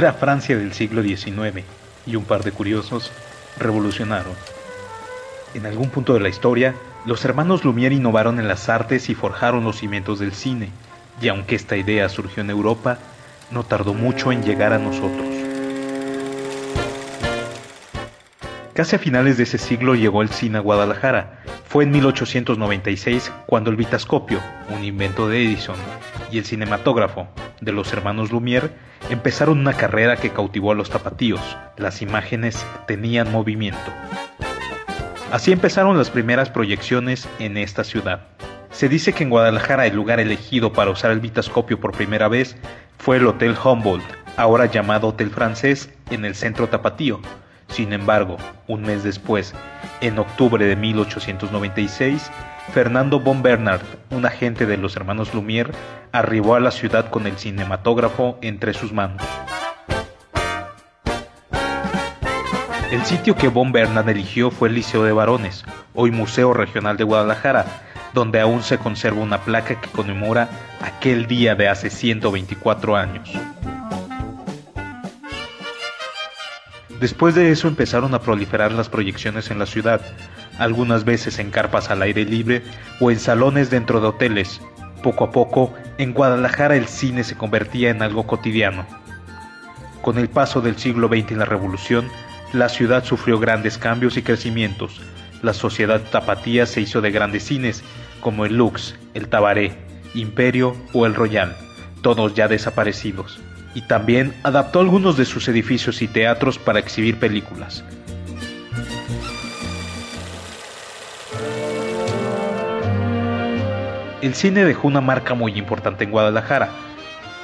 Era Francia del siglo XIX y un par de curiosos revolucionaron. En algún punto de la historia, los hermanos Lumière innovaron en las artes y forjaron los cimientos del cine, y aunque esta idea surgió en Europa, no tardó mucho en llegar a nosotros. Casi a finales de ese siglo llegó el cine a Guadalajara. Fue en 1896 cuando el vitascopio, un invento de Edison, y el cinematógrafo, de los hermanos Lumière, empezaron una carrera que cautivó a los tapatíos. Las imágenes tenían movimiento. Así empezaron las primeras proyecciones en esta ciudad. Se dice que en Guadalajara el lugar elegido para usar el vitascopio por primera vez fue el Hotel Humboldt, ahora llamado Hotel Francés, en el centro tapatío. Sin embargo, un mes después, en octubre de 1896, Fernando von Bernard, un agente de los hermanos Lumière, arribó a la ciudad con el cinematógrafo entre sus manos. El sitio que von Bernard eligió fue el Liceo de Varones, hoy Museo Regional de Guadalajara, donde aún se conserva una placa que conmemora aquel día de hace 124 años. Después de eso empezaron a proliferar las proyecciones en la ciudad, algunas veces en carpas al aire libre o en salones dentro de hoteles. Poco a poco, en Guadalajara el cine se convertía en algo cotidiano. Con el paso del siglo XX y la revolución, la ciudad sufrió grandes cambios y crecimientos. La sociedad tapatía se hizo de grandes cines como el Lux, el Tabaré, Imperio o el Royal, todos ya desaparecidos y también adaptó algunos de sus edificios y teatros para exhibir películas. El cine dejó una marca muy importante en Guadalajara,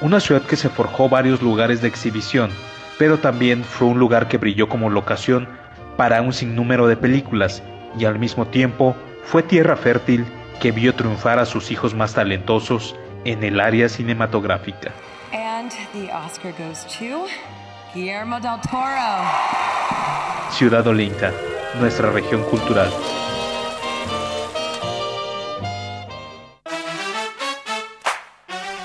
una ciudad que se forjó varios lugares de exhibición, pero también fue un lugar que brilló como locación para un sinnúmero de películas y al mismo tiempo fue tierra fértil que vio triunfar a sus hijos más talentosos en el área cinematográfica. And the Oscar goes to Guillermo del Toro. Ciudad Olinca, nuestra región cultural.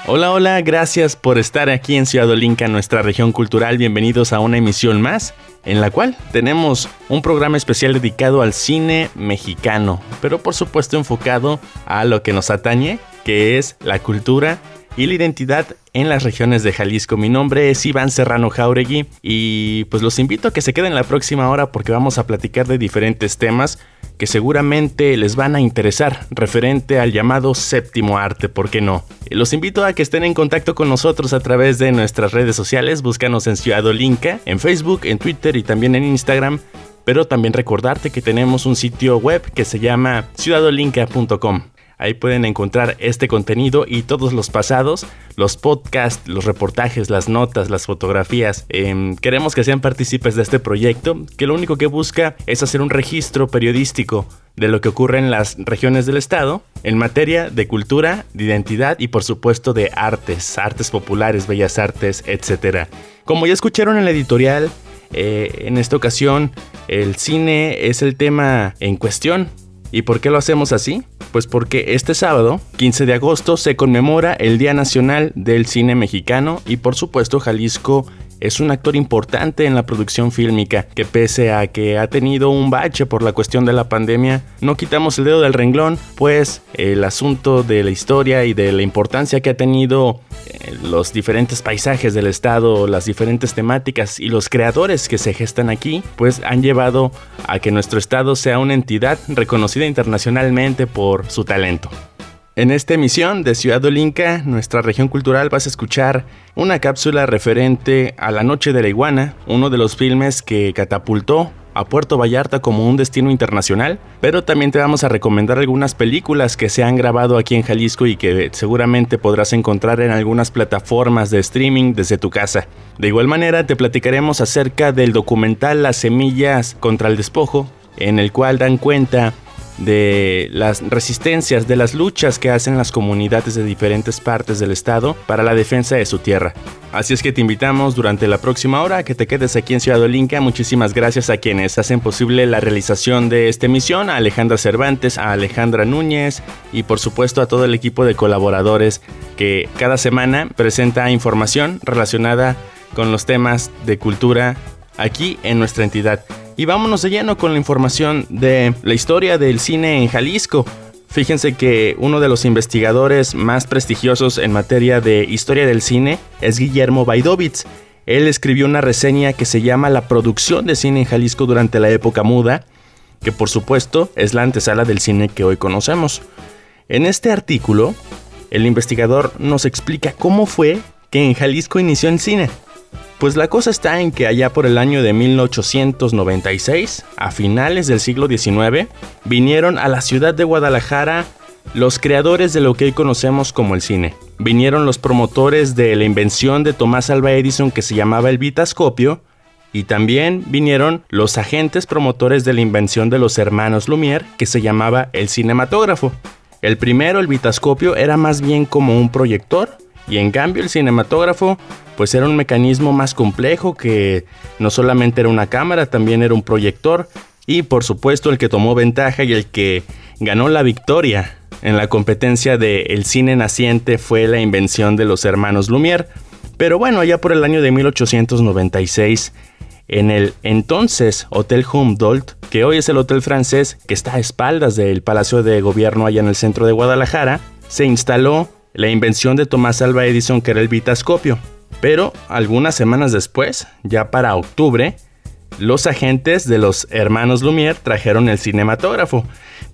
Hola, hola, gracias por estar aquí en Ciudad Olinca, nuestra región cultural. Bienvenidos a una emisión más en la cual tenemos un programa especial dedicado al cine mexicano, pero por supuesto enfocado a lo que nos atañe, que es la cultura y la identidad en las regiones de Jalisco. Mi nombre es Iván Serrano Jauregui y pues los invito a que se queden la próxima hora porque vamos a platicar de diferentes temas que seguramente les van a interesar referente al llamado séptimo arte, ¿por qué no? Los invito a que estén en contacto con nosotros a través de nuestras redes sociales, búscanos en Ciudad Olinca, en Facebook, en Twitter y también en Instagram pero también recordarte que tenemos un sitio web que se llama ciudadolinca.com. Ahí pueden encontrar este contenido y todos los pasados, los podcasts, los reportajes, las notas, las fotografías. Eh, queremos que sean partícipes de este proyecto, que lo único que busca es hacer un registro periodístico de lo que ocurre en las regiones del estado en materia de cultura, de identidad y por supuesto de artes, artes populares, bellas artes, etc. Como ya escucharon en la editorial, eh, en esta ocasión el cine es el tema en cuestión. ¿Y por qué lo hacemos así? Pues porque este sábado, 15 de agosto, se conmemora el Día Nacional del Cine Mexicano y por supuesto Jalisco es un actor importante en la producción fílmica, que pese a que ha tenido un bache por la cuestión de la pandemia, no quitamos el dedo del renglón, pues el asunto de la historia y de la importancia que ha tenido eh, los diferentes paisajes del estado, las diferentes temáticas y los creadores que se gestan aquí, pues han llevado a que nuestro estado sea una entidad reconocida internacionalmente por su talento. En esta emisión de Ciudad Olinca, nuestra región cultural, vas a escuchar una cápsula referente a La Noche de la Iguana, uno de los filmes que catapultó a Puerto Vallarta como un destino internacional, pero también te vamos a recomendar algunas películas que se han grabado aquí en Jalisco y que seguramente podrás encontrar en algunas plataformas de streaming desde tu casa. De igual manera te platicaremos acerca del documental Las semillas contra el despojo, en el cual dan cuenta de las resistencias, de las luchas que hacen las comunidades de diferentes partes del estado para la defensa de su tierra. Así es que te invitamos durante la próxima hora a que te quedes aquí en Ciudad Olinca. Muchísimas gracias a quienes hacen posible la realización de esta emisión, a Alejandra Cervantes, a Alejandra Núñez y por supuesto a todo el equipo de colaboradores que cada semana presenta información relacionada con los temas de cultura aquí en nuestra entidad. Y vámonos de lleno con la información de la historia del cine en Jalisco. Fíjense que uno de los investigadores más prestigiosos en materia de historia del cine es Guillermo Baidovitz. Él escribió una reseña que se llama La producción de cine en Jalisco durante la época muda, que por supuesto es la antesala del cine que hoy conocemos. En este artículo, el investigador nos explica cómo fue que en Jalisco inició el cine. Pues la cosa está en que allá por el año de 1896, a finales del siglo XIX, vinieron a la ciudad de Guadalajara los creadores de lo que hoy conocemos como el cine. Vinieron los promotores de la invención de Tomás Alva Edison que se llamaba el vitascopio, y también vinieron los agentes promotores de la invención de los hermanos Lumière que se llamaba el cinematógrafo. El primero, el vitascopio, era más bien como un proyector, y en cambio el cinematógrafo pues era un mecanismo más complejo que no solamente era una cámara, también era un proyector y por supuesto el que tomó ventaja y el que ganó la victoria en la competencia del el cine naciente fue la invención de los hermanos Lumière. Pero bueno, allá por el año de 1896, en el entonces Hotel Humboldt, que hoy es el hotel francés que está a espaldas del Palacio de Gobierno allá en el centro de Guadalajara, se instaló la invención de Tomás Alva Edison que era el vitascopio. Pero algunas semanas después, ya para octubre, los agentes de los hermanos Lumière trajeron el cinematógrafo.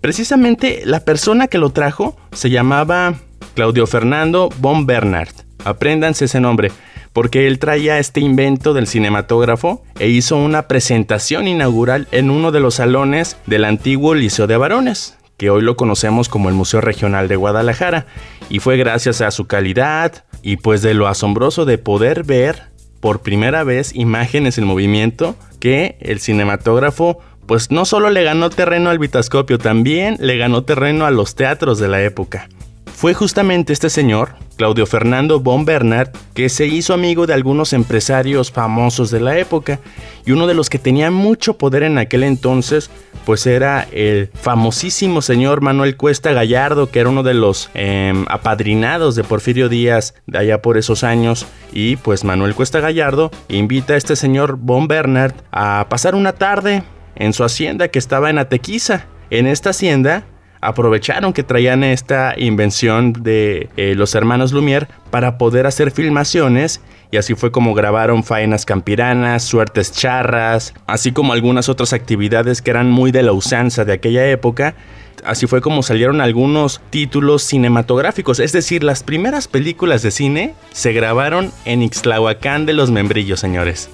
Precisamente la persona que lo trajo se llamaba Claudio Fernando von Bernard. Apréndanse ese nombre, porque él traía este invento del cinematógrafo e hizo una presentación inaugural en uno de los salones del antiguo Liceo de Varones, que hoy lo conocemos como el Museo Regional de Guadalajara, y fue gracias a su calidad, y pues de lo asombroso de poder ver por primera vez imágenes en movimiento que el cinematógrafo pues no solo le ganó terreno al vitascopio, también le ganó terreno a los teatros de la época. Fue justamente este señor, Claudio Fernando von Bernard, que se hizo amigo de algunos empresarios famosos de la época y uno de los que tenía mucho poder en aquel entonces, pues era el famosísimo señor Manuel Cuesta Gallardo, que era uno de los em, apadrinados de Porfirio Díaz de allá por esos años y pues Manuel Cuesta Gallardo invita a este señor von Bernard a pasar una tarde en su hacienda que estaba en Atequiza. En esta hacienda aprovecharon que traían esta invención de eh, los hermanos Lumière para poder hacer filmaciones y así fue como grabaron faenas campiranas, suertes charras, así como algunas otras actividades que eran muy de la usanza de aquella época. Así fue como salieron algunos títulos cinematográficos, es decir, las primeras películas de cine se grabaron en Ixtlahuacán de los Membrillos, señores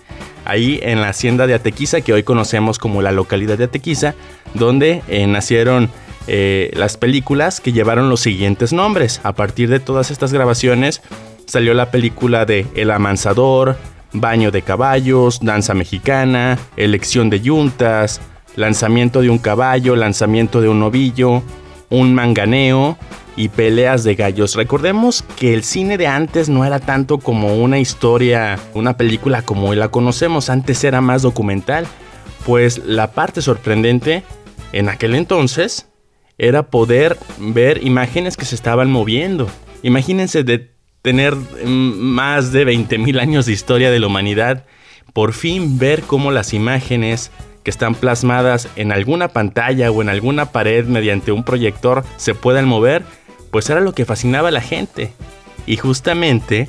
ahí en la hacienda de Atequiza, que hoy conocemos como la localidad de Atequiza, donde eh, nacieron eh, las películas que llevaron los siguientes nombres. A partir de todas estas grabaciones salió la película de El Amansador, Baño de Caballos, Danza Mexicana, Elección de Yuntas, Lanzamiento de un caballo, Lanzamiento de un novillo, Un manganeo y Peleas de gallos. Recordemos que el cine de antes no era tanto como una historia, una película como hoy la conocemos, antes era más documental. Pues la parte sorprendente en aquel entonces era poder ver imágenes que se estaban moviendo. Imagínense de tener mm, más de 20.000 años de historia de la humanidad, por fin ver cómo las imágenes que están plasmadas en alguna pantalla o en alguna pared mediante un proyector se puedan mover, pues era lo que fascinaba a la gente. Y justamente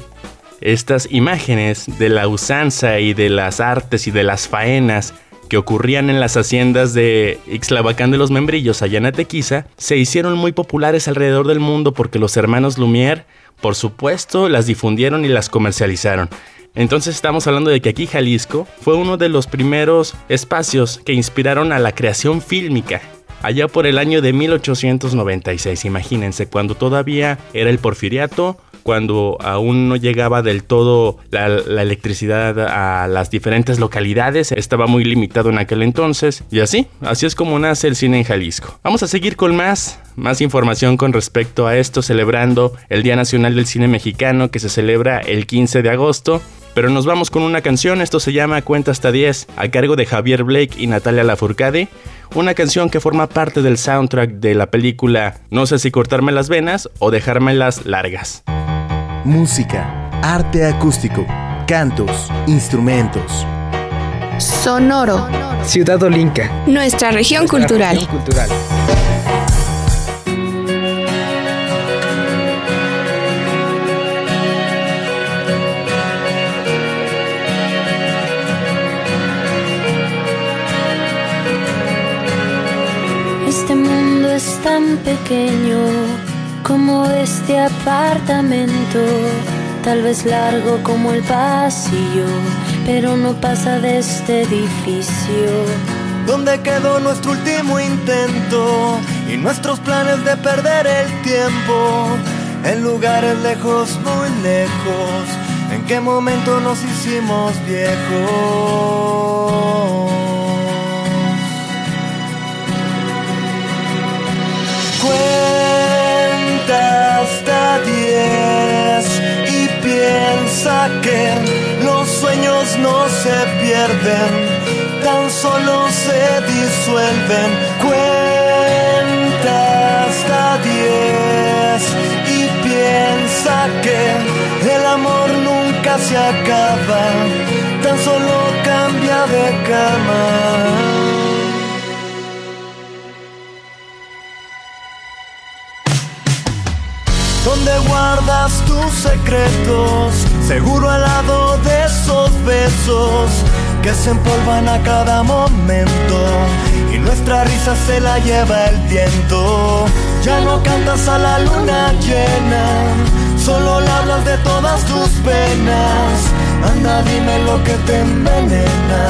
estas imágenes de la usanza y de las artes y de las faenas ocurrían en las haciendas de Ixtlavacán de los Membrillos allá en Atequiza se hicieron muy populares alrededor del mundo porque los hermanos Lumière, por supuesto, las difundieron y las comercializaron. Entonces estamos hablando de que aquí Jalisco fue uno de los primeros espacios que inspiraron a la creación fílmica allá por el año de 1896. Imagínense, cuando todavía era el porfiriato, cuando aún no llegaba del todo la, electricidad a las diferentes localidades, estaba muy limitado en aquel entonces, y así, así es como nace el cine en Jalisco. Vamos a seguir con más, más información con respecto a esto, celebrando el Día Nacional del Cine Mexicano que se celebra el 15 de agosto. Pero nos vamos con una canción, esto se llama Cuenta hasta 10, a cargo de Javier Blake y Natalia Lafourcade, una canción que forma parte del soundtrack de la película No sé si cortarme las venas o dejármelas largas. Música, arte acústico, cantos, instrumentos. Sonoro. Ciudad Olinca. Nuestra región cultural. Región cultural. Este mundo es tan pequeño como este apartamento, tal vez largo como el pasillo, pero no pasa de este edificio. ¿Dónde quedó nuestro último intento y nuestros planes de perder el tiempo? En lugares lejos, muy lejos, ¿en qué momento nos hicimos viejos? Que los sueños no se pierden, tan solo se disuelven. Cuenta hasta diez y piensa que el amor nunca se acaba, tan solo cambia de cama. ¿Dónde guardas tus secretos? Seguro al lado de esos besos que se empolvan a cada momento y nuestra risa se la lleva el viento. Ya no cantas a la luna llena, solo le hablas de todas tus penas. Anda, dime lo que te envenena,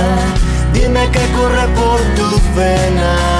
dime que corre por tus venas.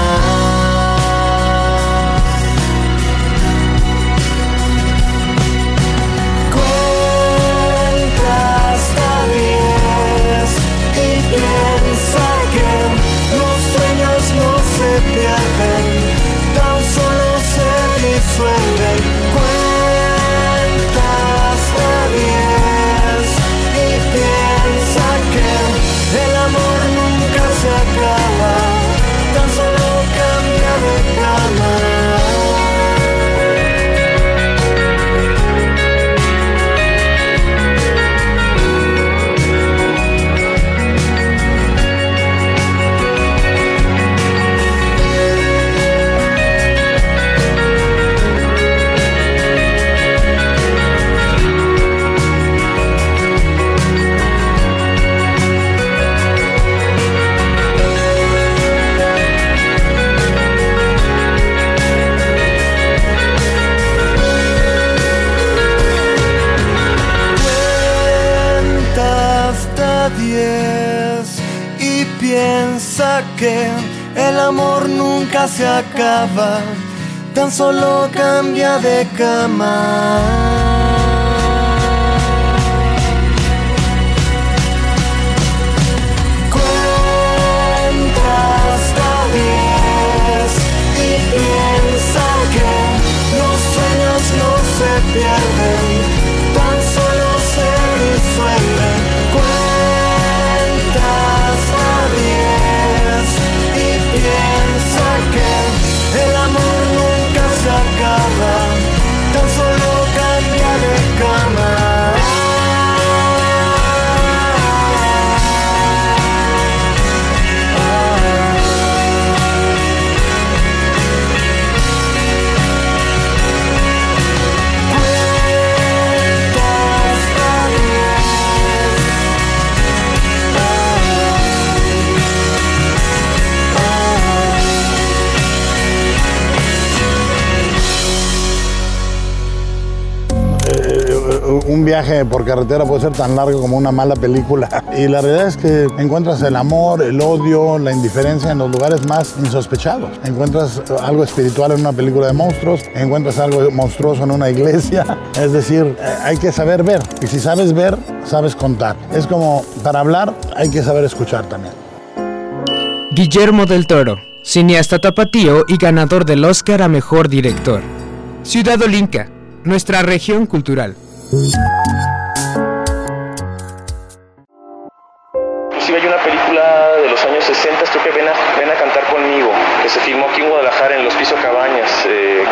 Que el amor nunca se acaba, tan solo cambia de cama. Cuenta un viaje por carretera puede ser tan largo como una mala película. Y la realidad es que encuentras el amor, el odio, la indiferencia en los lugares más insospechados. Encuentras algo espiritual en una película de monstruos, encuentras algo monstruoso en una iglesia. Es decir, eh, hay que saber ver. Y si sabes ver, sabes contar. Es como para hablar hay que saber escuchar también. Guillermo del Toro, cineasta tapatío y ganador del Oscar a Mejor Director. Ciudad Olinca, nuestra región cultural. Inclusive hay una película de los años 60, esto que ven a, ven a cantar conmigo, que se filmó aquí en Guadalajara en los Piso Cabañas. Eh,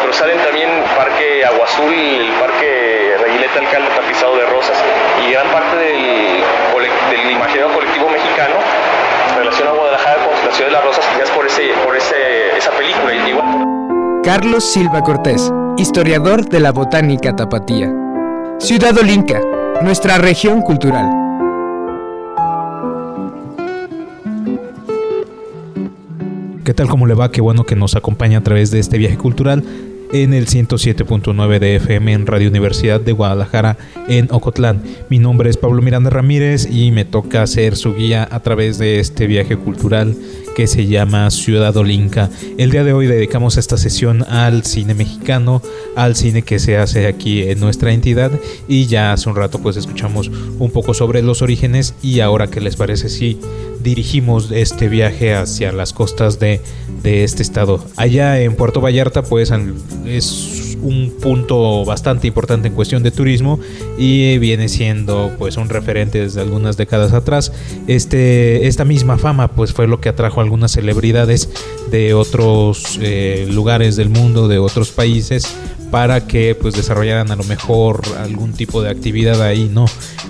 pero salen también Parque Agua Azul, el Parque Reguileta Alcalde tapizado de rosas. Y gran parte del, del imaginario colectivo mexicano relaciona a Guadalajara con la ciudad de las rosas, quizás por, ese, por ese, esa película. Igual. Carlos Silva Cortés, historiador de la botánica tapatía. Ciudad Olinca, nuestra región cultural. ¿Qué tal? ¿Cómo le va? Qué bueno que nos acompaña a través de este viaje cultural en el 107.9 de FM en Radio Universidad de Guadalajara en Ocotlán. Mi nombre es Pablo Miranda Ramírez y me toca ser su guía a través de este viaje cultural que se llama Ciudad Olinca. El día de hoy dedicamos esta sesión al cine mexicano, al cine que se hace aquí en nuestra entidad y ya hace un rato pues escuchamos un poco sobre los orígenes y ahora qué les parece si dirigimos este viaje hacia las costas de, de este estado. Allá en Puerto Vallarta pues es un punto bastante importante en cuestión de turismo y viene siendo pues un referente desde algunas décadas atrás. Este, esta misma fama pues fue lo que atrajo a algunas celebridades de otros eh, lugares del mundo, de otros países para que pues desarrollaran a lo mejor algún tipo de actividad ahí, ¿no?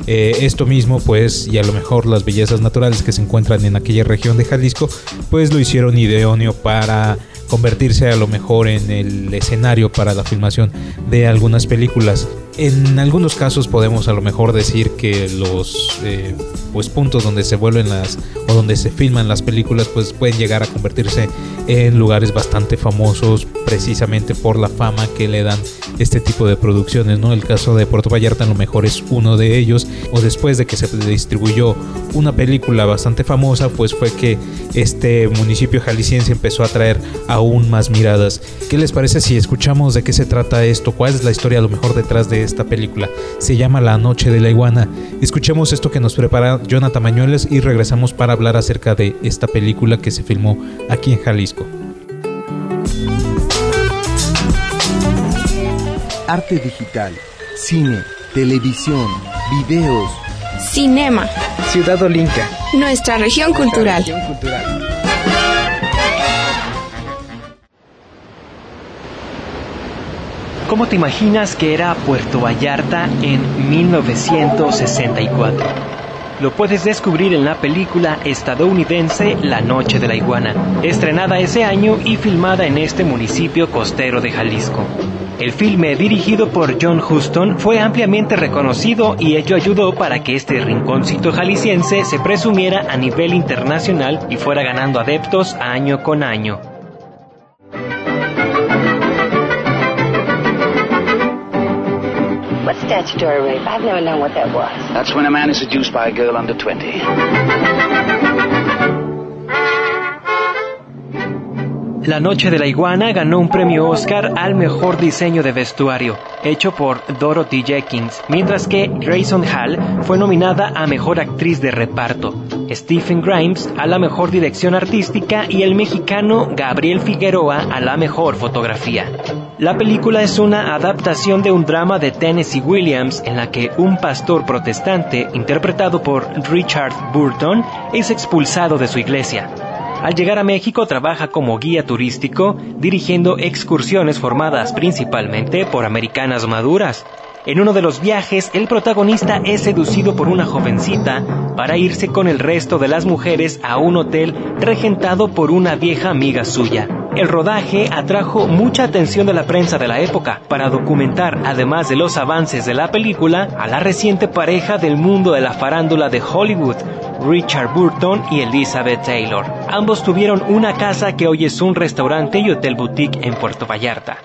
Eh, esto mismo pues y a lo mejor las bellezas naturales que se encuentran en aquella región de Jalisco pues lo hicieron idóneo para convertirse a lo mejor en el escenario para la filmación de algunas películas. En algunos casos podemos a lo mejor decir que los eh, pues puntos donde se vuelven las o donde se filman las películas pues pueden llegar a convertirse en lugares bastante famosos precisamente por la fama que le dan este tipo de producciones, ¿no? El caso de Puerto Vallarta a lo mejor es uno de ellos o después de que se distribuyó una película bastante famosa, pues fue que este municipio jalisciense empezó a traer aún más miradas. ¿Qué les parece si escuchamos de qué se trata esto? ¿Cuál es la historia a lo mejor detrás de esta película? Se llama La Noche de la Iguana. Escuchemos esto que nos prepara Jonathan Mañueles y regresamos para hablar acerca de esta película que se filmó aquí en Jalisco. Arte digital, cine, televisión, videos. Cinema. Ciudad Olinca. Nuestra región cultural. Región cultural. ¿Cómo te imaginas que era Puerto Vallarta en 1964? Lo puedes descubrir en la película estadounidense La Noche de la Iguana, estrenada ese año y filmada en este municipio costero de Jalisco. El filme, dirigido por John Huston, fue ampliamente reconocido y ello ayudó para que este rinconcito jalisciense se presumiera a nivel internacional y fuera ganando adeptos año con año. Statutory rape? I've never known what that was. That's when a man is seduced by a girl under 20. La Noche de la Iguana ganó un premio Oscar al mejor diseño de vestuario, hecho por Dorothy Jenkins, mientras que Grayson Hall fue nominada a mejor actriz de reparto, Stephen Grimes a la mejor dirección artística y el mexicano Gabriel Figueroa a la mejor fotografía. La película es una adaptación de un drama de Tennessee Williams en la que un pastor protestante, interpretado por Richard Burton, es expulsado de su iglesia. Al llegar a México trabaja como guía turístico, dirigiendo excursiones formadas principalmente por americanas maduras. En uno de los viajes, el protagonista es seducido por una jovencita para irse con el resto de las mujeres a un hotel regentado por una vieja amiga suya. El rodaje atrajo mucha atención de la prensa de la época para documentar, además de los avances de la película, a la reciente pareja del mundo de la farándula de Hollywood, Richard Burton y Elizabeth Taylor. Ambos tuvieron una casa que hoy es un restaurante y hotel boutique en Puerto Vallarta.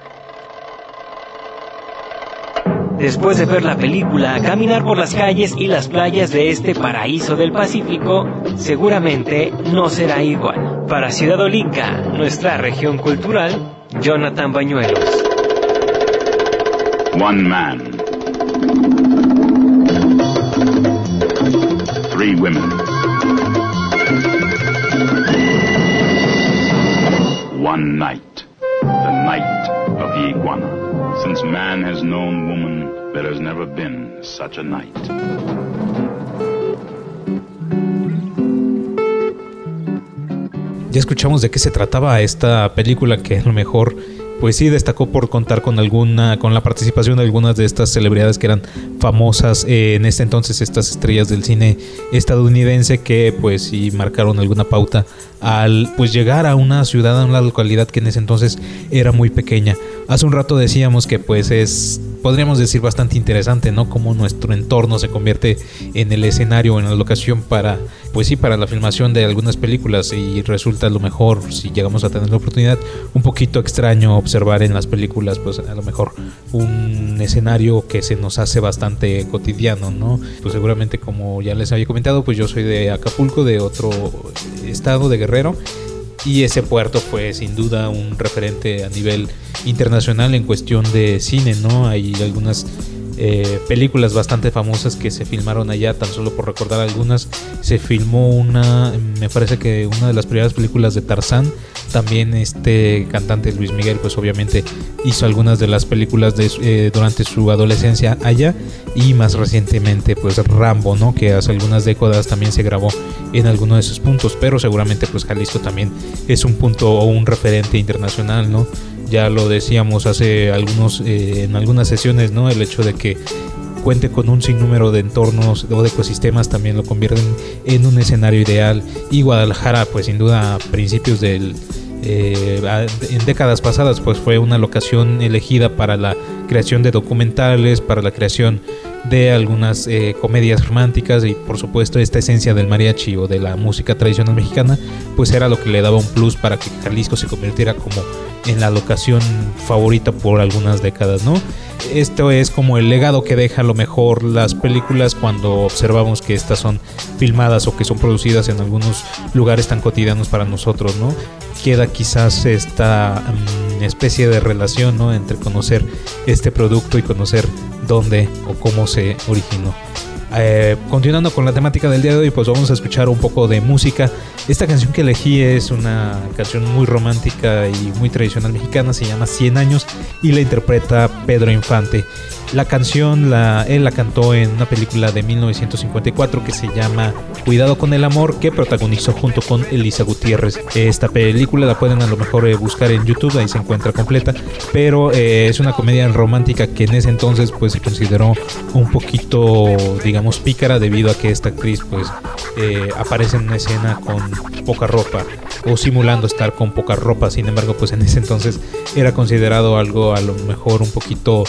Después de ver la película, caminar por las calles y las playas de este paraíso del Pacífico seguramente no será igual. Para Ciudad Olinca, nuestra región cultural, Jonathan Bañuelos. One man. Three women. One night. The night of the iguana. Since man has known woman, there has never been such a night. Ya escuchamos de qué se trataba esta película que a lo mejor pues sí destacó por contar con alguna con la participación de algunas de estas celebridades que eran famosas eh, en este entonces estas estrellas del cine estadounidense que pues sí marcaron alguna pauta al pues llegar a una ciudad a una localidad que en ese entonces era muy pequeña. Hace un rato decíamos que pues es podríamos decir bastante interesante no cómo nuestro entorno se convierte en el escenario en la locación para pues sí para la filmación de algunas películas. Y resulta a lo mejor si llegamos a tener la oportunidad un poquito extraño observar en las películas pues a lo mejor un escenario que se nos hace bastante cotidiano no pues seguramente como ya les había comentado pues yo soy de Acapulco de otro estado de Guerrero y ese puerto fue sin duda un referente a nivel internacional en cuestión de cine, ¿no? Hay algunas eh, películas bastante famosas que se filmaron allá, tan solo por recordar algunas. Se filmó una, me parece que una de las primeras películas de Tarzán. También este cantante Luis Miguel, pues obviamente hizo algunas de las películas de, eh, durante su adolescencia allá. Y más recientemente, pues Rambo, ¿no? Que hace algunas décadas también se grabó en alguno de esos puntos. Pero seguramente, pues Jalisco también es un punto o un referente internacional, ¿no? Ya lo decíamos hace algunos eh, en algunas sesiones no el hecho de que cuente con un sinnúmero de entornos o de ecosistemas también lo convierten en un escenario ideal. Y Guadalajara pues sin duda a principios del eh, en décadas pasadas pues fue una locación elegida para la creación de documentales para la creación de algunas eh, comedias románticas y por supuesto esta esencia del mariachi o de la música tradicional mexicana pues era lo que le daba un plus para que Jalisco se convirtiera como en la locación favorita por algunas décadas, ¿no? Esto es como el legado que deja a lo mejor las películas cuando observamos que estas son filmadas o que son producidas en algunos lugares tan cotidianos para nosotros, ¿no? Queda quizás esta mm, especie de relación, ¿no? Entre conocer este producto y conocer dónde o cómo se originó. Eh, continuando con la temática del día de hoy, pues vamos a escuchar un poco de música. Esta canción que elegí es una canción muy romántica y muy tradicional mexicana, se llama 100 años y la interpreta Pedro Infante. La canción la, él la cantó en una película de 1954 que se llama Cuidado con el amor que protagonizó junto con Elisa Gutiérrez. Esta película la pueden a lo mejor eh, buscar en YouTube, ahí se encuentra completa, pero eh, es una comedia romántica que en ese entonces pues se consideró un poquito digamos pícara debido a que esta actriz pues eh, aparece en una escena con poca ropa o simulando estar con poca ropa, sin embargo pues en ese entonces era considerado algo a lo mejor un poquito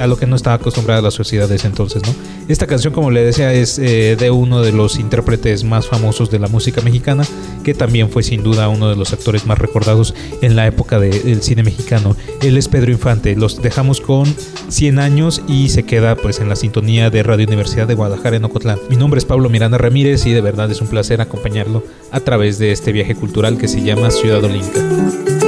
a lo que no estaba acostumbrada la sociedad de ese entonces, ¿no? Esta canción, como le decía, es eh, de uno de los intérpretes más famosos de la música mexicana, que también fue sin duda uno de los actores más recordados en la época del cine mexicano. Él es Pedro Infante. Los dejamos con 100 años y se queda pues en la sintonía de Radio Universidad de Guadalajara en Ocotlán. Mi nombre es Pablo Miranda Ramírez y de verdad es un placer acompañarlo a través de este viaje cultural que se llama Ciudad Olinca.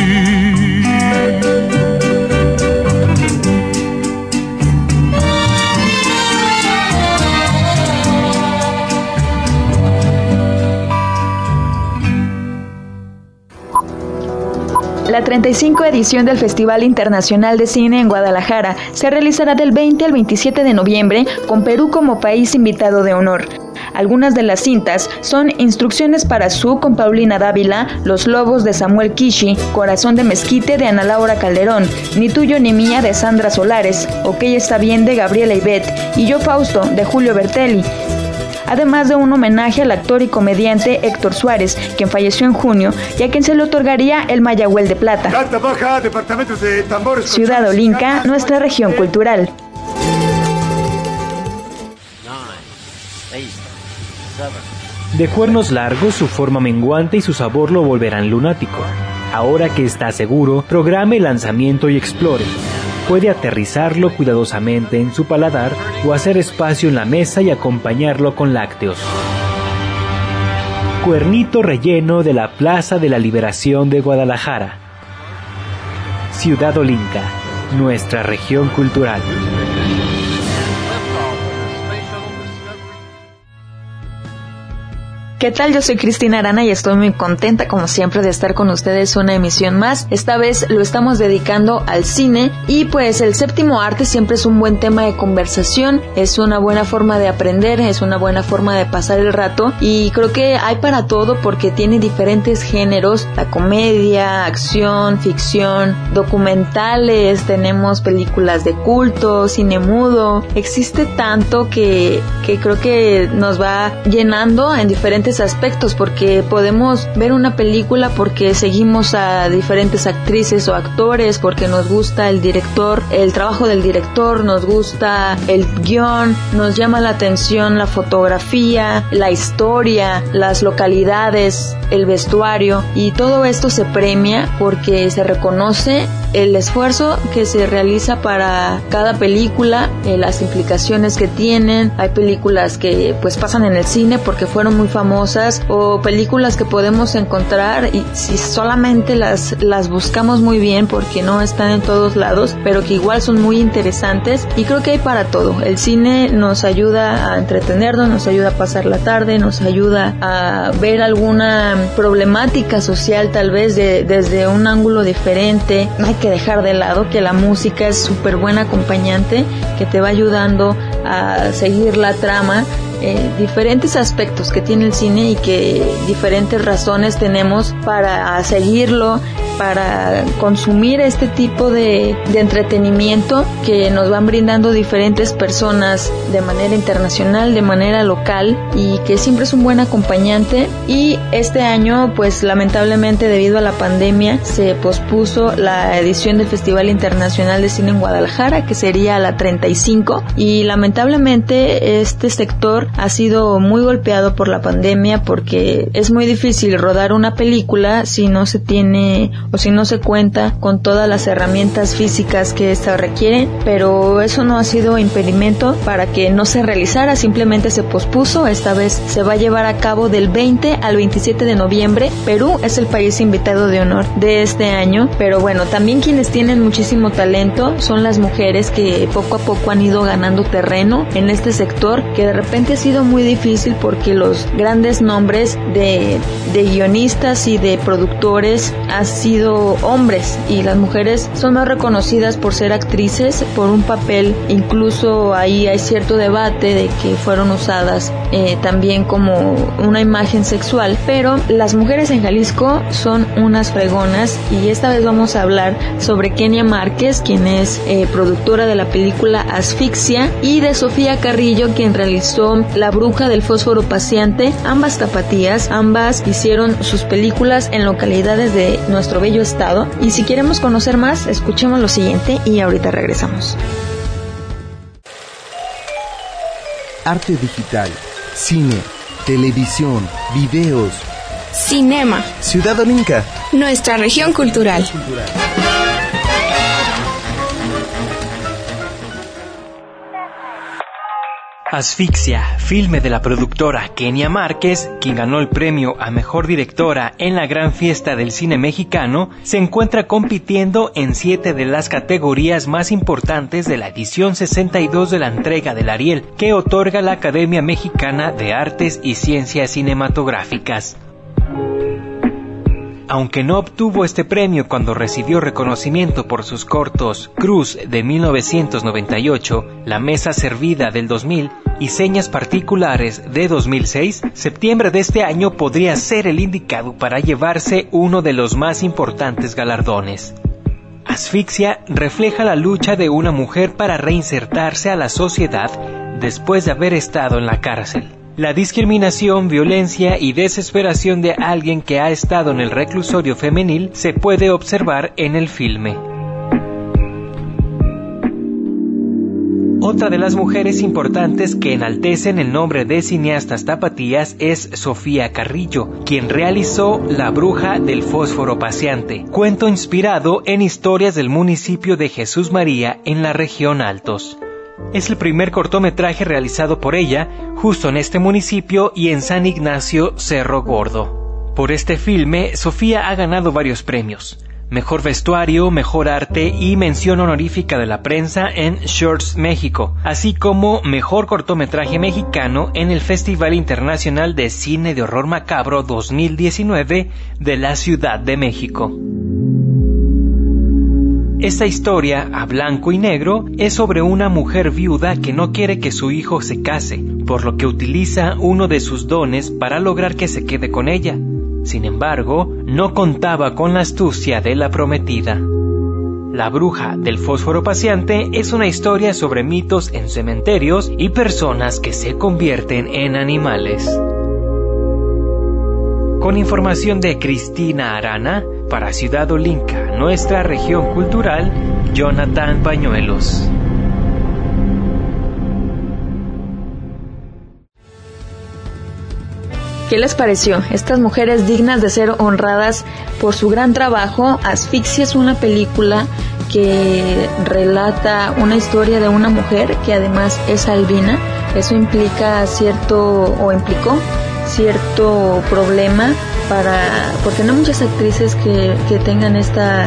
La 35 edición del Festival Internacional de Cine en Guadalajara se realizará del 20 al 27 de noviembre con Perú como país invitado de honor. Algunas de las cintas son Instrucciones para Su con Paulina Dávila, Los Lobos de Samuel Kishi, Corazón de Mezquite de Ana Laura Calderón, Ni Tuyo ni Mía de Sandra Solares, Ok está bien de Gabriela Ibet y Yo Fausto de Julio Bertelli además de un homenaje al actor y comediante Héctor Suárez, quien falleció en junio y a quien se le otorgaría el Mayagüel de Plata. Ciudad Olinca, nuestra región cultural. De cuernos largos, su forma menguante y su sabor lo volverán lunático. Ahora que está seguro, programe el lanzamiento y explore puede aterrizarlo cuidadosamente en su paladar o hacer espacio en la mesa y acompañarlo con lácteos. Cuernito relleno de la Plaza de la Liberación de Guadalajara. Ciudad Olinca, nuestra región cultural. ¿Qué tal? Yo soy Cristina Arana y estoy muy contenta como siempre de estar con ustedes una emisión más. Esta vez lo estamos dedicando al cine y pues el séptimo arte siempre es un buen tema de conversación, es una buena forma de aprender, es una buena forma de pasar el rato y creo que hay para todo porque tiene diferentes géneros, la comedia, acción, ficción, documentales, tenemos películas de culto, cine mudo, existe tanto que, que creo que nos va llenando en diferentes aspectos porque podemos ver una película porque seguimos a diferentes actrices o actores, porque nos gusta el director, el trabajo del director, nos gusta el guion, nos llama la atención la fotografía, la historia, las localidades, el vestuario y todo esto se premia porque se reconoce el esfuerzo que se realiza para cada película, eh, las implicaciones que tienen. Hay películas que pues pasan en el cine porque fueron muy famosas o películas que podemos encontrar y si solamente las, las buscamos muy bien porque no están en todos lados, pero que igual son muy interesantes y creo que hay para todo. El cine nos ayuda a entretenernos, nos ayuda a pasar la tarde, nos ayuda a ver alguna problemática social tal vez de, desde un ángulo diferente. Hay que dejar de lado que la música es súper buen acompañante que te va ayudando a seguir la trama eh, diferentes aspectos que tiene el cine y que diferentes razones tenemos para seguirlo, para consumir este tipo de, entretenimiento que nos van brindando diferentes personas de manera internacional, de manera local y que siempre es un buen acompañante. Y este año, pues lamentablemente debido a la pandemia, se pospuso la edición del Festival Internacional de Cine en Guadalajara, que sería la 35. Y lamentablemente este sector ha sido muy golpeado por la pandemia porque es muy difícil rodar una película si no se tiene o si no se cuenta con todas las herramientas físicas que esta requiere, pero eso no ha sido impedimento para que no se realizara, simplemente se pospuso, esta vez se va a llevar a cabo del 20 al 27 de noviembre. Perú es el país invitado de honor de este año, pero bueno, también quienes tienen muchísimo talento son las mujeres que poco a poco han ido ganando terreno en este sector que de repente sido muy difícil porque los grandes nombres de, de guionistas y de productores han sido hombres y las mujeres son más reconocidas por ser actrices, por un papel, incluso ahí hay cierto debate de que fueron usadas eh, también como una imagen sexual, pero las mujeres en Jalisco son unas fregonas y esta vez vamos a hablar sobre Kenia Márquez, quien es eh, productora de la película Asfixia, y de Sofía Carrillo, quien realizó la Bruja del Fósforo Paciente, ambas tapatías, ambas hicieron sus películas en localidades de nuestro bello estado. Y si queremos conocer más, escuchemos lo siguiente y ahorita regresamos. Arte digital, cine, televisión, videos. Cinema. Ciudad Olinca. Nuestra región cultural. Asfixia, filme de la productora Kenia Márquez, quien ganó el premio a Mejor Directora en la Gran Fiesta del Cine Mexicano, se encuentra compitiendo en siete de las categorías más importantes de la edición 62 de la entrega del Ariel, que otorga la Academia Mexicana de Artes y Ciencias Cinematográficas. Aunque no obtuvo este premio cuando recibió reconocimiento por sus cortos Cruz de 1998, La Mesa Servida del 2000 y Señas Particulares de 2006, septiembre de este año podría ser el indicado para llevarse uno de los más importantes galardones. Asfixia refleja la lucha de una mujer para reinsertarse a la sociedad después de haber estado en la cárcel. La discriminación, violencia y desesperación de alguien que ha estado en el reclusorio femenil se puede observar en el filme. Otra de las mujeres importantes que enaltecen el nombre de cineastas tapatías es Sofía Carrillo, quien realizó La Bruja del Fósforo Paseante, cuento inspirado en historias del municipio de Jesús María en la región Altos. Es el primer cortometraje realizado por ella justo en este municipio y en San Ignacio Cerro Gordo. Por este filme, Sofía ha ganado varios premios. Mejor vestuario, mejor arte y mención honorífica de la prensa en Shorts México, así como mejor cortometraje mexicano en el Festival Internacional de Cine de Horror Macabro 2019 de la Ciudad de México. Esta historia, a blanco y negro, es sobre una mujer viuda que no quiere que su hijo se case, por lo que utiliza uno de sus dones para lograr que se quede con ella. Sin embargo, no contaba con la astucia de la prometida. La bruja del fósforo paseante es una historia sobre mitos en cementerios y personas que se convierten en animales. Con información de Cristina Arana, para Ciudad Olinca, nuestra región cultural, Jonathan Pañuelos. ¿Qué les pareció? Estas mujeres dignas de ser honradas por su gran trabajo. Asfixia es una película que relata una historia de una mujer que además es albina. Eso implica cierto o implicó cierto problema para porque no muchas actrices que, que tengan esta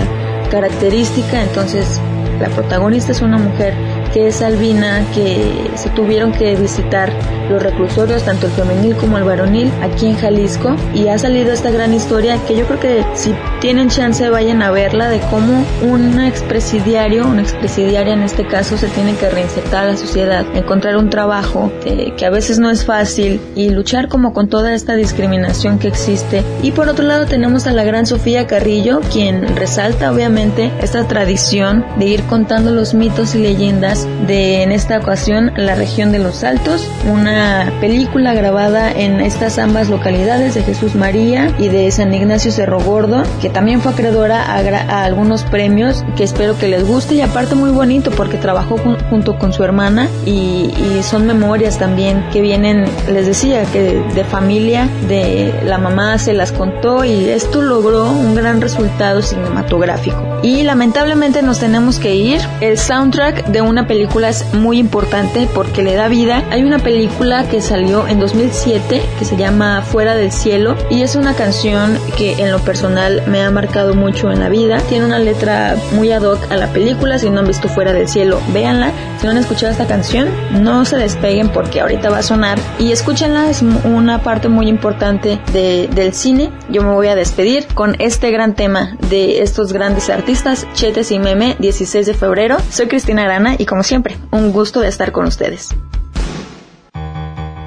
característica entonces la protagonista es una mujer que es albina, que se tuvieron que visitar los reclusorios, tanto el femenil como el varonil, aquí en Jalisco, y ha salido esta gran historia que yo creo que si tienen chance vayan a verla de cómo un expresidiario, una expresidiaria en este caso, se tiene que reinsertar a la sociedad, encontrar un trabajo eh, que a veces no es fácil y luchar como con toda esta discriminación que existe. Y por otro lado tenemos a la gran Sofía Carrillo, quien resalta obviamente esta tradición de ir contando los mitos y leyendas de en esta ocasión la región de los Altos, una película grabada en estas ambas localidades de Jesús María y de San Ignacio Cerro Gordo, que también fue acreedora a, algunos premios que espero que les guste y aparte muy bonito porque trabajó junto con su hermana y, y, son memorias también que vienen, les decía, que de familia, de la mamá se las contó y esto logró un gran resultado cinematográfico. Y lamentablemente nos tenemos que ir. El soundtrack de una película película es muy importante porque le da vida. Hay una película que salió en 2007 que se llama Fuera del Cielo y es una canción que en lo personal me ha marcado mucho en la vida. Tiene una letra muy ad hoc a la película. Si no han visto Fuera del Cielo, véanla. Si no han escuchado esta canción, no se despeguen porque ahorita va a sonar y escúchenla. Es una parte muy importante de, del cine. Yo me voy a despedir con este gran tema de estos grandes artistas, Chetes y Meme, 16 de febrero. Soy Cristina Arana y como siempre, un gusto de estar con ustedes.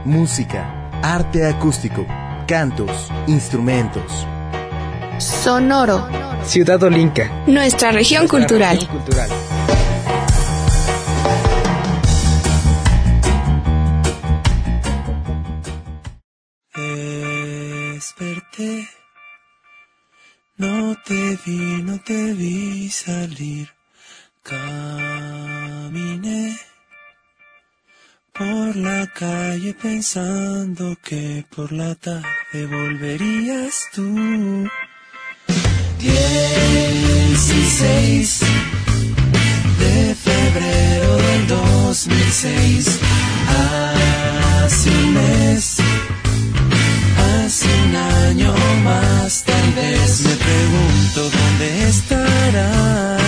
Música, arte acústico, cantos, instrumentos. Sonoro. Ciudad Olinca. Nuestra región cultural. Desperté. No te vi, no te vi salir. Caminé por la calle pensando que por la tarde volverías tú. Dieciséis de febrero del 2006, hace un mes, hace un año más tal vez me pregunto dónde estarás.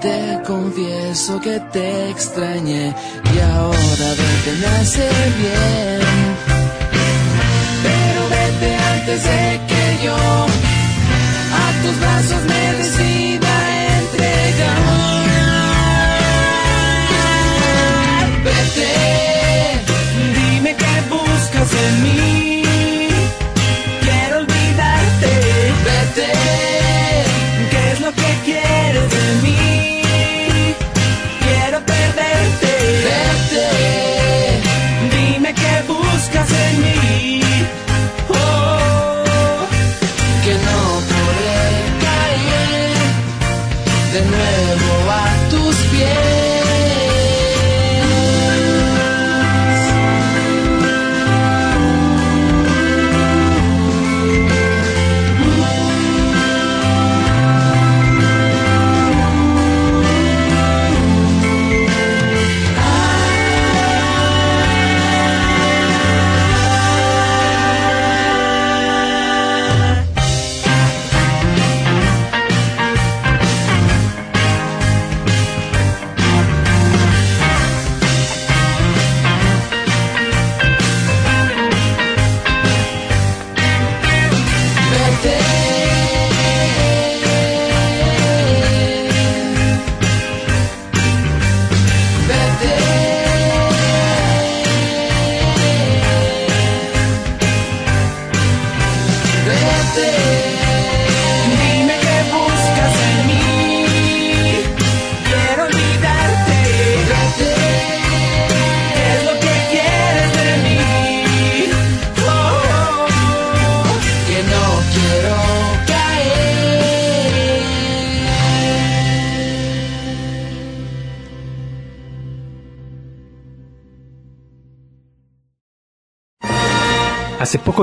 Te confieso que te extrañé y ahora vete me hace bien. Pero vete antes de que yo a tus brazos me decida entregar. Vete, dime qué buscas en mí.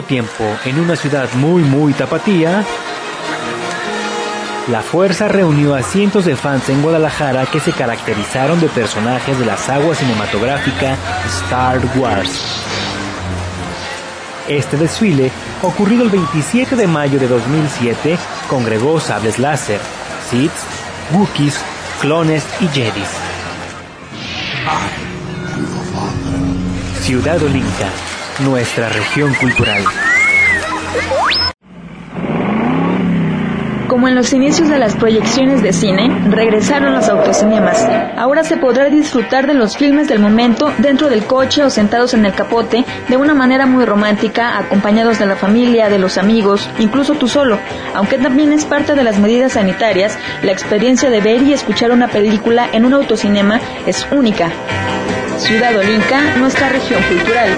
Tiempo, en una ciudad muy muy tapatía, la fuerza reunió a cientos de fans en Guadalajara que se caracterizaron de personajes de la saga cinematográfica Star Wars. Este desfile, ocurrido el 27 de mayo de 2007, congregó sables láser, Sith, Wookiees, clones y Jedis. Ciudad Olinka, nuestra región cultural. Como en los inicios de las proyecciones de cine, regresaron los autocinemas. Ahora se podrá disfrutar de los filmes del momento dentro del coche o sentados en el capote de una manera muy romántica, acompañados de la familia, de los amigos, incluso tú solo. Aunque también es parte de las medidas sanitarias, la experiencia de ver y escuchar una película en un autocinema es única. Ciudad Olinca, nuestra región cultural.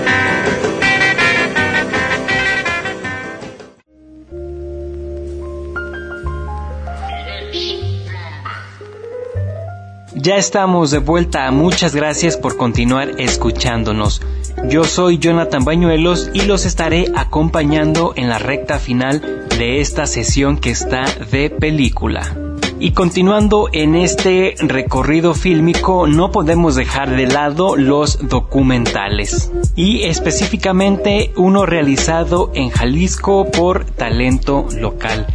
Ya estamos de vuelta, muchas gracias por continuar escuchándonos. Yo soy Jonathan Bañuelos y los estaré acompañando en la recta final de esta sesión que está de película. Y continuando en este recorrido fílmico, no podemos dejar de lado los documentales. Y específicamente uno realizado en Jalisco por talento local.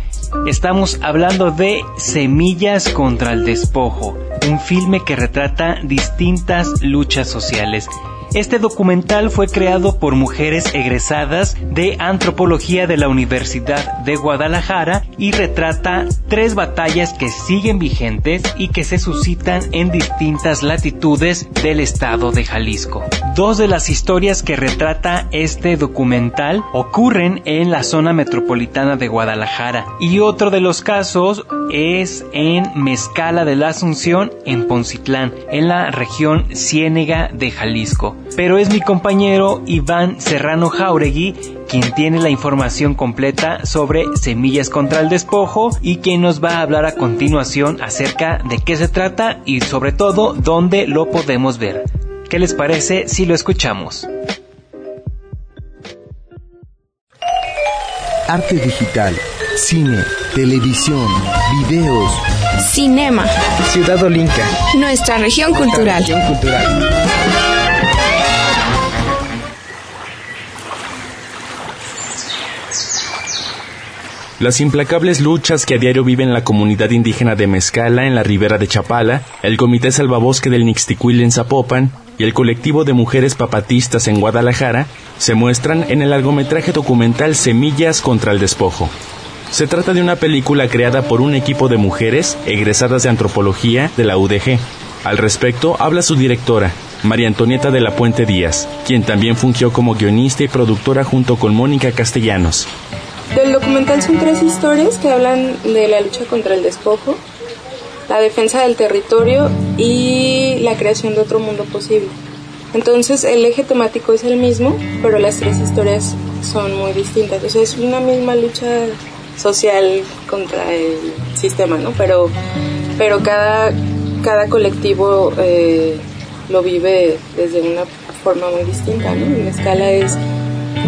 Estamos hablando de Semillas contra el Despojo, un filme que retrata distintas luchas sociales. Este documental fue creado por mujeres egresadas de antropología de la Universidad de Guadalajara y retrata tres batallas que siguen vigentes y que se suscitan en distintas latitudes del estado de Jalisco. Dos de las historias que retrata este documental ocurren en la zona metropolitana de Guadalajara y otro de los casos es en Mezcala de la Asunción en Poncitlán, en la región Ciénega de Jalisco pero es mi compañero Iván Serrano Jauregui quien tiene la información completa sobre Semillas contra el Despojo y quien nos va a hablar a continuación acerca de qué se trata y sobre todo dónde lo podemos ver. ¿Qué les parece si lo escuchamos? Arte digital, cine, televisión, videos. Cinema. Ciudad Olinca. Nuestra región cultural. Región cultural. Las implacables luchas que a diario viven la comunidad indígena de Mezcala en la ribera de Chapala, el Comité Salvabosque del Nixtiquil en Zapopan y el colectivo de mujeres papatistas en Guadalajara se muestran en el largometraje documental Semillas contra el Despojo. Se trata de una película creada por un equipo de mujeres egresadas de antropología de la UDG. Al respecto habla su directora, María Antonieta de la Puente Díaz, quien también fungió como guionista y productora junto con Mónica Castellanos. Del documental son tres historias que hablan de la lucha contra el despojo, la defensa del territorio y la creación de otro mundo posible. Entonces el eje temático es el mismo, pero las tres historias son muy distintas. O sea, es una misma lucha social contra el sistema, ¿no? Pero, pero cada, cada colectivo eh, lo vive desde una forma muy distinta, ¿no? En escala es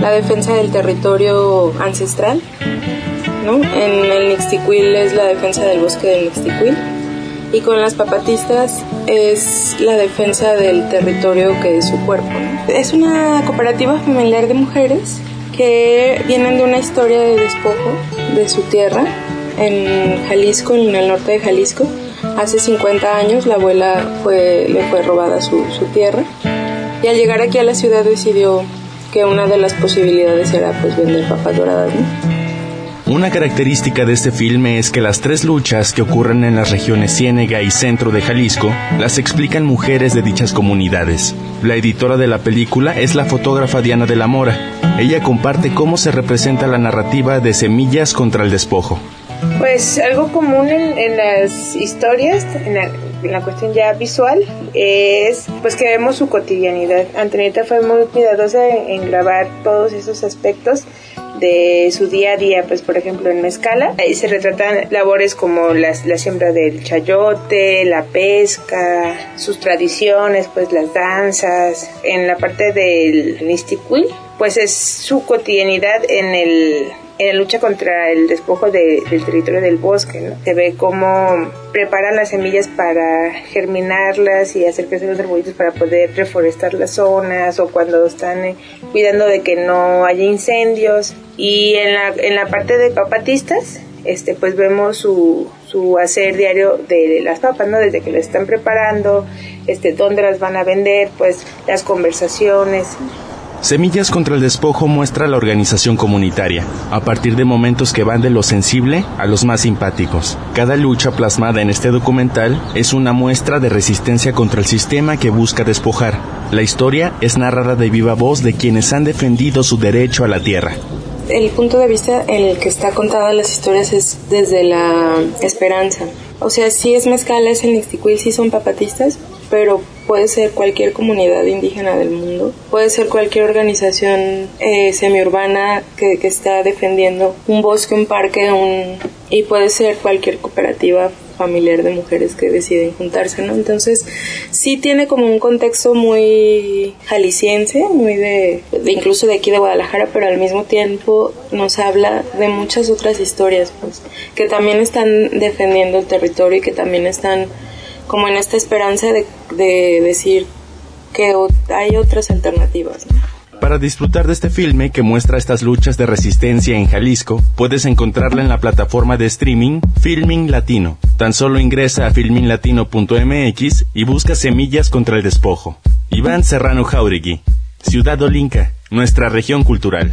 la defensa del territorio ancestral, ¿no? En el Nixtiquil es la defensa del bosque del Nixtiquil y con las papatistas es la defensa del territorio que es su cuerpo. Es una cooperativa familiar de mujeres que vienen de una historia de despojo de su tierra en Jalisco, en el norte de Jalisco. Hace 50 años la abuela le fue robada su tierra y al llegar aquí a la ciudad decidió que una de las posibilidades era pues vender papas doradas, Una característica de este filme es que las tres luchas que ocurren en las regiones Ciénega y Centro de Jalisco las explican mujeres de dichas comunidades. La editora de la película es la fotógrafa Diana de la Mora. Ella comparte cómo se representa la narrativa de Semillas contra el Despojo. Pues algo común en, las historias, en la, cuestión ya visual, es pues que vemos su cotidianidad. Antonieta fue muy cuidadosa en, grabar todos esos aspectos de su día a día, pues por ejemplo en Mezcala, ahí se retratan labores como la siembra del chayote, la pesca, sus tradiciones, pues las danzas. En la parte del Nistiquil, pues es su cotidianidad en el en la lucha contra el despojo del territorio del bosque. ¿no? Se ve cómo preparan las semillas para germinarlas y hacer crecer los arbolitos para poder reforestar las zonas o cuando están eh, cuidando de que no haya incendios. Y en la, en la parte de papatistas, este, pues vemos su, su hacer diario de las papas, ¿no? Desde que las están preparando, este, dónde las van a vender, pues las conversaciones. Semillas contra el despojo muestra la organización comunitaria, a partir de momentos que van de lo sensible a los más simpáticos. Cada lucha plasmada en este documental es una muestra de resistencia contra el sistema que busca despojar. La historia es narrada de viva voz de quienes han defendido su derecho a la tierra. El punto de vista en el que está contada las historias es desde la esperanza. O sea, si es mezcal, es el Nixtiquil, si son papatistas, pero puede ser cualquier comunidad indígena del mundo, puede ser cualquier organización eh, semiurbana que, que está defendiendo un bosque, un parque, un, y puede ser cualquier cooperativa familiar de mujeres que deciden juntarse, ¿no? Entonces, sí tiene como un contexto muy jalisciense, muy de, de, incluso de aquí de Guadalajara, pero al mismo tiempo nos habla de muchas otras historias, pues, que también están defendiendo el territorio y que también están como en esta esperanza de, de decir que hay otras alternativas. ¿no? Para disfrutar de este filme que muestra estas luchas de resistencia en Jalisco, puedes encontrarla en la plataforma de streaming Filming Latino. Tan solo ingresa a filminglatino.mx y busca Semillas contra el Despojo. Iván Serrano Jauregui, Ciudad Olinca, nuestra región cultural.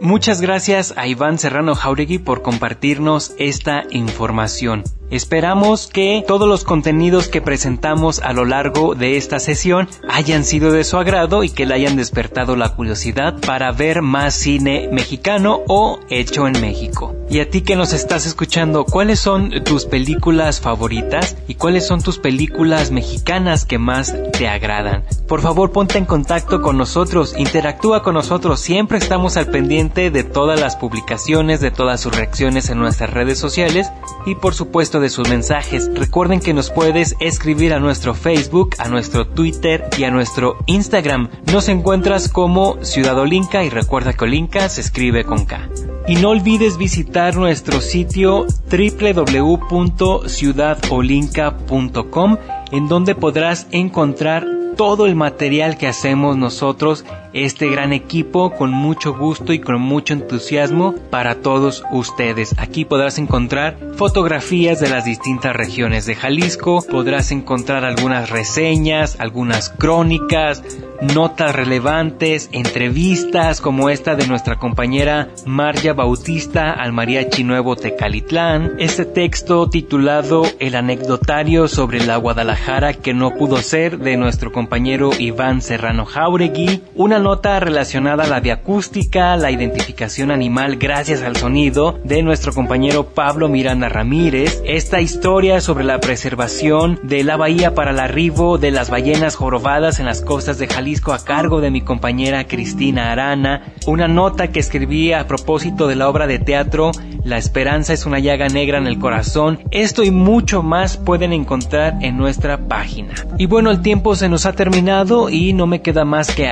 Muchas gracias a Iván Serrano Jauregui por compartirnos esta información. Esperamos que todos los contenidos que presentamos a lo largo de esta sesión hayan sido de su agrado y que le hayan despertado la curiosidad para ver más cine mexicano o hecho en México. Y a ti que nos estás escuchando, ¿cuáles son tus películas favoritas y cuáles son tus películas mexicanas que más te agradan? Por favor, ponte en contacto con nosotros, interactúa con nosotros, siempre estamos al pendiente de todas las publicaciones, de todas sus reacciones en nuestras redes sociales y por supuesto de sus mensajes. Recuerden que nos puedes escribir a nuestro Facebook, a nuestro Twitter y a nuestro Instagram. Nos encuentras como Ciudad Olinca y recuerda que Olinca se escribe con K. Y no olvides visitar nuestro sitio www.ciudadolinca.com en donde podrás encontrar todo el material que hacemos nosotros, este gran equipo, con mucho gusto y con mucho entusiasmo para todos ustedes. Aquí podrás encontrar fotografías de las distintas regiones de Jalisco, podrás encontrar algunas reseñas, algunas crónicas, notas relevantes, entrevistas como esta de nuestra compañera Marja Bautista al Mariachi Nuevo Tecalitlán, este texto titulado El anecdotario sobre la Guadalajara que no pudo ser de nuestro compañero Iván Serrano Jauregui, una nota relacionada a la diacústica, la identificación animal gracias al sonido de nuestro compañero Pablo Miranda Ramírez, esta historia sobre la preservación de la bahía para el arribo de las ballenas jorobadas en las costas de Jalisco a cargo de mi compañera Cristina Arana, una nota que escribí a propósito de la obra de teatro La esperanza es una llaga negra en el corazón. Esto y mucho más pueden encontrar en nuestra página. Y bueno, el tiempo se nos ha terminado y no me queda más que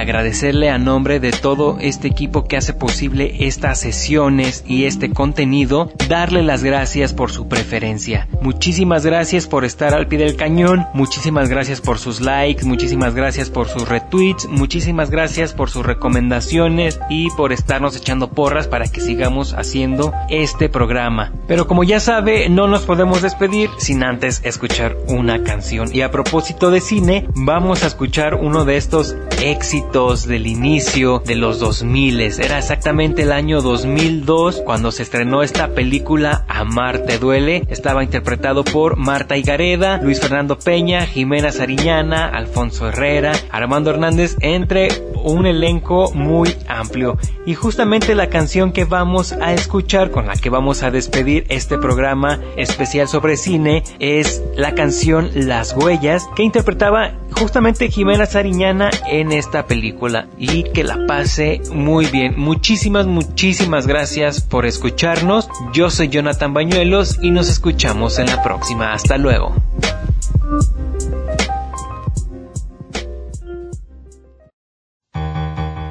agradecerle a nombre de todo este equipo que hace posible estas sesiones y este contenido, darle las gracias por su preferencia. Muchísimas gracias por estar al pie del cañón, muchísimas gracias por sus likes, muchísimas gracias por sus retweets, muchísimas gracias por sus recomendaciones y por estarnos echando porras para que sigamos haciendo este programa. Pero como ya sabe, no nos podemos despedir sin antes escuchar una canción. Y a propósito de cine, vamos a escuchar uno de estos éxitos del inicio de los 2000. Era exactamente el año 2002 cuando se estrenó esta película Amar te duele. Estaba interpretado por Marta Higareda, Luis Fernando Peña, Jimena Sariñana, Alfonso Herrera, Armando Hernández entre un elenco muy amplio. Y justamente la canción que vamos a escuchar, con la que vamos a despedir este programa especial sobre cine, es la canción Las Huellas, que interpretaba justamente Jimena Sariñana en esta película. Y que la pase muy bien. Muchísimas, muchísimas gracias por escucharnos. Yo soy Jonathan Bañuelos y nos escuchamos en la próxima. Hasta luego.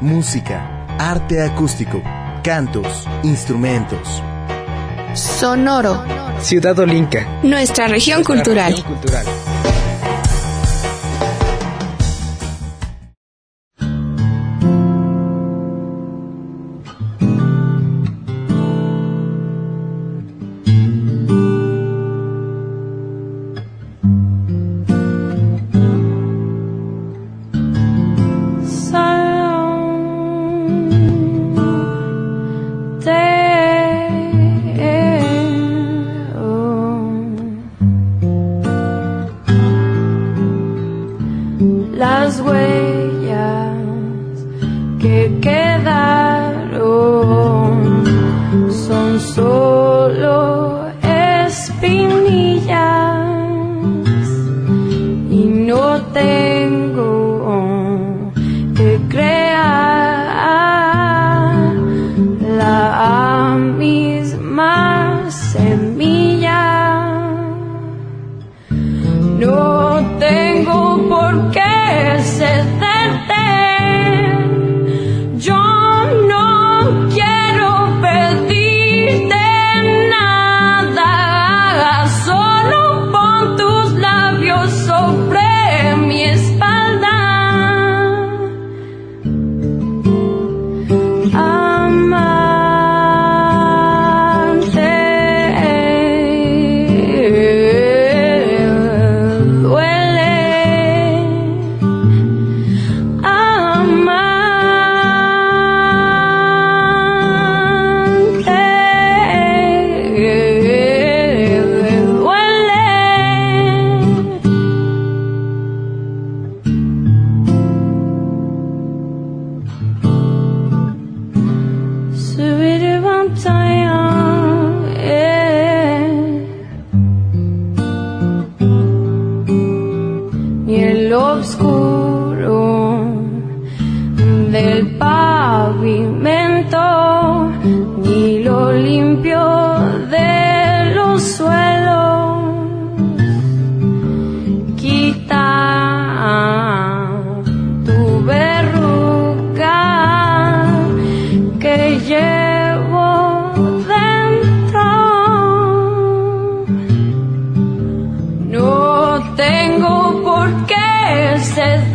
música, arte acústico, cantos, instrumentos. Sonoro. Ciudad Olinca. Nuestra región cultural. región cultural. Y no tengo qué